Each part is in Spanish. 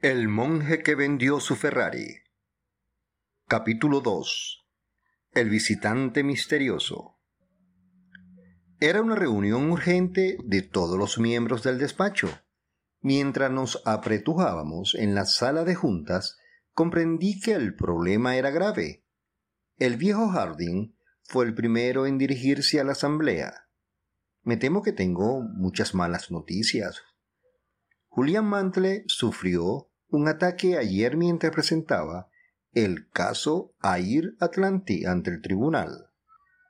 El monje que vendió su Ferrari. Capítulo 2. El visitante misterioso. Era una reunión urgente de todos los miembros del despacho. Mientras nos apretujábamos en la sala de juntas, comprendí que el problema era grave. El viejo Harding fue el primero en dirigirse a la asamblea. Me temo que tengo muchas malas noticias. Julián Mantle sufrió un ataque ayer mientras presentaba el caso Air Atlanti ante el tribunal.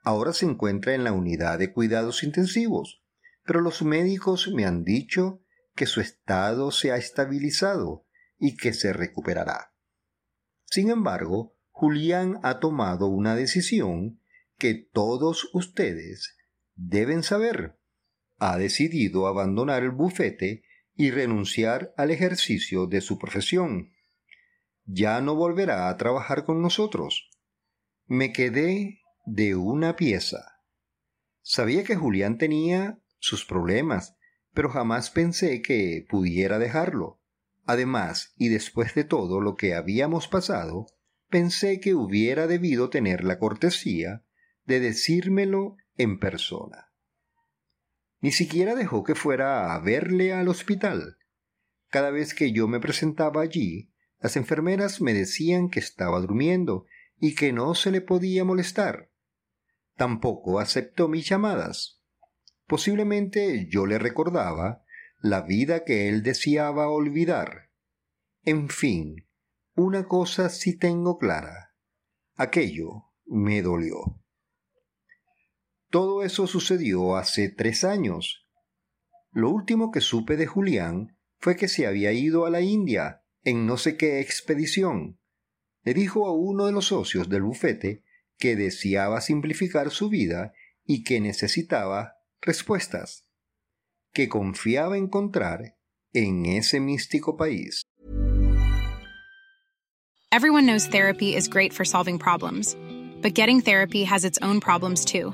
Ahora se encuentra en la unidad de cuidados intensivos, pero los médicos me han dicho que su estado se ha estabilizado y que se recuperará. Sin embargo, Julián ha tomado una decisión que todos ustedes deben saber. Ha decidido abandonar el bufete y renunciar al ejercicio de su profesión. Ya no volverá a trabajar con nosotros. Me quedé de una pieza. Sabía que Julián tenía sus problemas, pero jamás pensé que pudiera dejarlo. Además, y después de todo lo que habíamos pasado, pensé que hubiera debido tener la cortesía de decírmelo en persona. Ni siquiera dejó que fuera a verle al hospital. Cada vez que yo me presentaba allí, las enfermeras me decían que estaba durmiendo y que no se le podía molestar. Tampoco aceptó mis llamadas. Posiblemente yo le recordaba la vida que él deseaba olvidar. En fin, una cosa sí tengo clara. Aquello me dolió. Todo eso sucedió hace tres años. Lo último que supe de Julián fue que se había ido a la India en no sé qué expedición. Le dijo a uno de los socios del bufete que deseaba simplificar su vida y que necesitaba respuestas, que confiaba encontrar en ese místico país. Everyone knows therapy is great for solving problems, but getting therapy has its own problems too.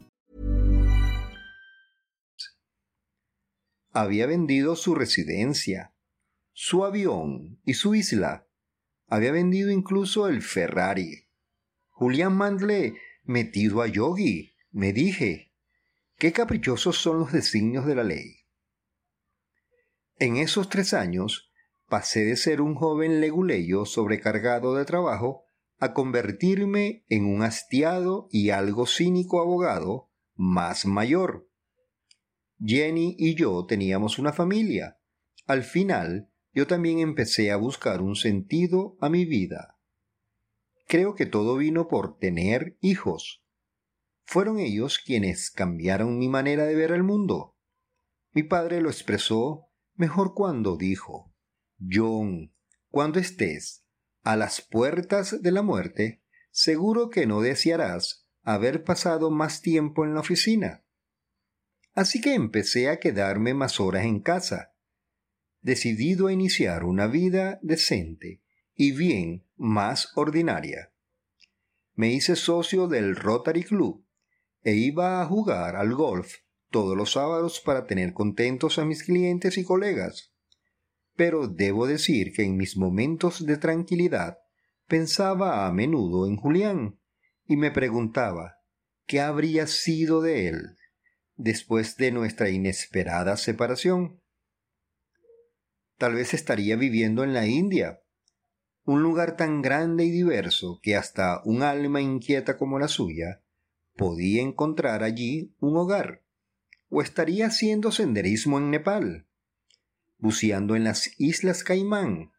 Había vendido su residencia, su avión y su isla. Había vendido incluso el Ferrari. Julián Mandle metido a Yogi, me dije. Qué caprichosos son los designios de la ley. En esos tres años pasé de ser un joven leguleyo sobrecargado de trabajo a convertirme en un hastiado y algo cínico abogado más mayor Jenny y yo teníamos una familia. Al final, yo también empecé a buscar un sentido a mi vida. Creo que todo vino por tener hijos. Fueron ellos quienes cambiaron mi manera de ver el mundo. Mi padre lo expresó mejor cuando dijo, John, cuando estés a las puertas de la muerte, seguro que no desearás haber pasado más tiempo en la oficina. Así que empecé a quedarme más horas en casa, decidido a iniciar una vida decente y bien más ordinaria. Me hice socio del Rotary Club e iba a jugar al golf todos los sábados para tener contentos a mis clientes y colegas. Pero debo decir que en mis momentos de tranquilidad pensaba a menudo en Julián y me preguntaba qué habría sido de él después de nuestra inesperada separación. Tal vez estaría viviendo en la India, un lugar tan grande y diverso que hasta un alma inquieta como la suya podía encontrar allí un hogar, o estaría haciendo senderismo en Nepal, buceando en las Islas Caimán.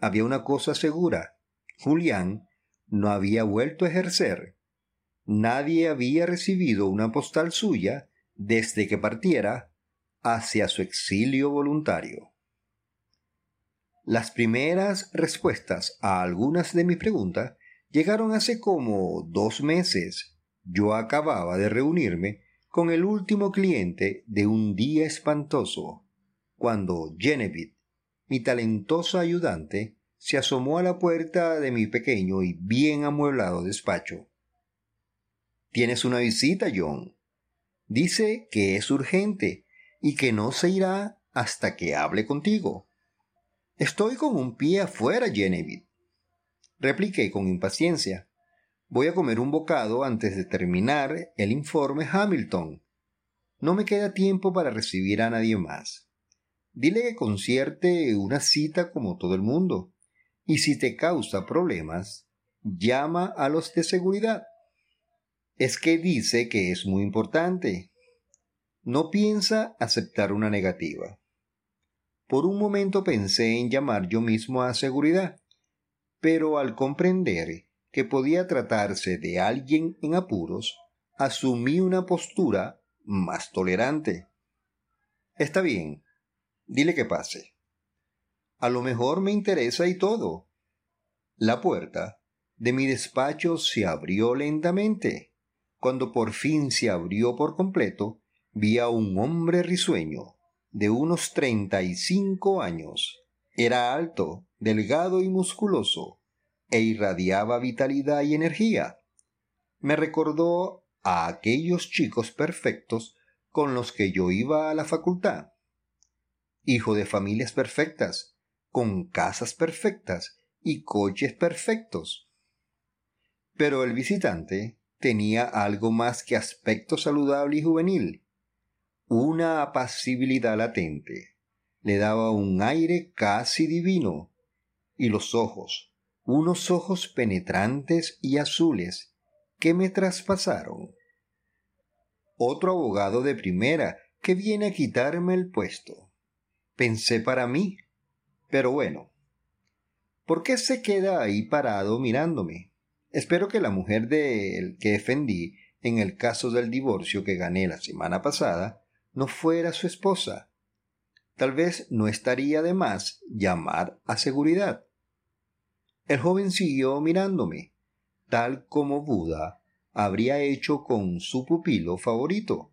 Había una cosa segura, Julián no había vuelto a ejercer. Nadie había recibido una postal suya desde que partiera hacia su exilio voluntario. Las primeras respuestas a algunas de mis preguntas llegaron hace como dos meses. Yo acababa de reunirme con el último cliente de un día espantoso, cuando Genevieve, mi talentosa ayudante, se asomó a la puerta de mi pequeño y bien amueblado despacho. Tienes una visita, John. Dice que es urgente y que no se irá hasta que hable contigo. Estoy con un pie afuera, Genevieve. Repliqué con impaciencia. Voy a comer un bocado antes de terminar el informe Hamilton. No me queda tiempo para recibir a nadie más. Dile que concierte una cita como todo el mundo. Y si te causa problemas, llama a los de seguridad. Es que dice que es muy importante. No piensa aceptar una negativa. Por un momento pensé en llamar yo mismo a seguridad, pero al comprender que podía tratarse de alguien en apuros, asumí una postura más tolerante. Está bien, dile que pase. A lo mejor me interesa y todo. La puerta de mi despacho se abrió lentamente. Cuando por fin se abrió por completo, vi a un hombre risueño, de unos treinta y cinco años. Era alto, delgado y musculoso, e irradiaba vitalidad y energía. Me recordó a aquellos chicos perfectos con los que yo iba a la facultad. Hijo de familias perfectas, con casas perfectas y coches perfectos. Pero el visitante tenía algo más que aspecto saludable y juvenil una apacibilidad latente, le daba un aire casi divino, y los ojos, unos ojos penetrantes y azules, que me traspasaron. Otro abogado de primera que viene a quitarme el puesto. Pensé para mí, pero bueno. ¿Por qué se queda ahí parado mirándome? Espero que la mujer de él que defendí en el caso del divorcio que gané la semana pasada no fuera su esposa. Tal vez no estaría de más llamar a seguridad. El joven siguió mirándome, tal como Buda habría hecho con su pupilo favorito.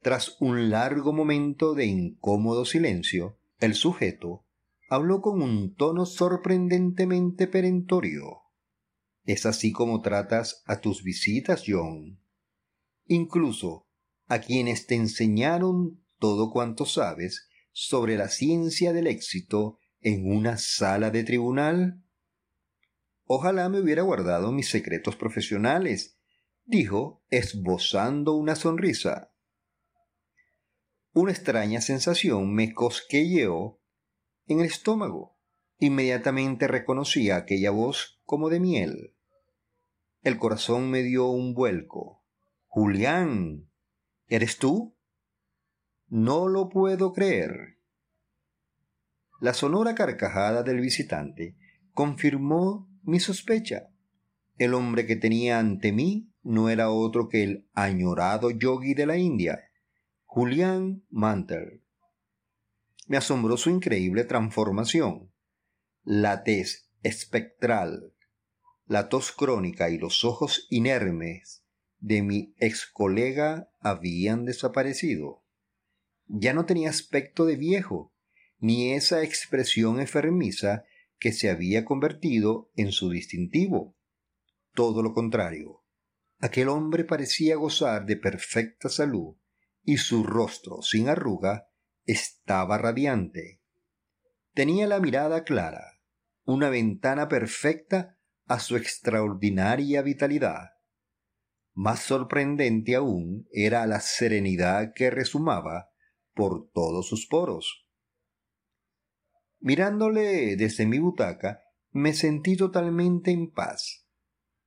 Tras un largo momento de incómodo silencio, el sujeto habló con un tono sorprendentemente perentorio. Es así como tratas a tus visitas, John. Incluso a quienes te enseñaron todo cuanto sabes sobre la ciencia del éxito en una sala de tribunal? Ojalá me hubiera guardado mis secretos profesionales, dijo, esbozando una sonrisa. Una extraña sensación me cosquilleó en el estómago. Inmediatamente reconocí aquella voz como de miel. El corazón me dio un vuelco. Julián, ¿Eres tú? No lo puedo creer. La sonora carcajada del visitante confirmó mi sospecha. El hombre que tenía ante mí no era otro que el añorado yogi de la India, Julián Mantel. Me asombró su increíble transformación. La tez espectral, la tos crónica y los ojos inermes de mi ex colega habían desaparecido. Ya no tenía aspecto de viejo, ni esa expresión enfermiza que se había convertido en su distintivo. Todo lo contrario. Aquel hombre parecía gozar de perfecta salud y su rostro, sin arruga, estaba radiante. Tenía la mirada clara, una ventana perfecta a su extraordinaria vitalidad. Más sorprendente aún era la serenidad que resumaba por todos sus poros. Mirándole desde mi butaca, me sentí totalmente en paz.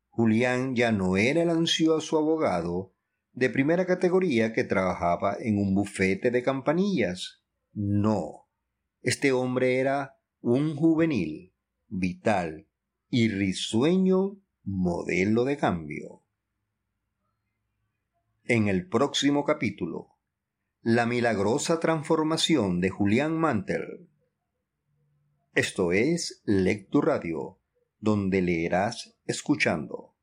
Julián ya no era el ansioso abogado de primera categoría que trabajaba en un bufete de campanillas. No, este hombre era un juvenil, vital y risueño modelo de cambio. En el próximo capítulo, la milagrosa transformación de Julián Mantel. Esto es Lectu Radio, donde leerás escuchando.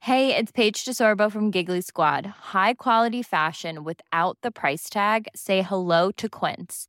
Hey, it's Paige DeSorbo from Giggly Squad. High quality fashion without the price tag. Say hello to Quince.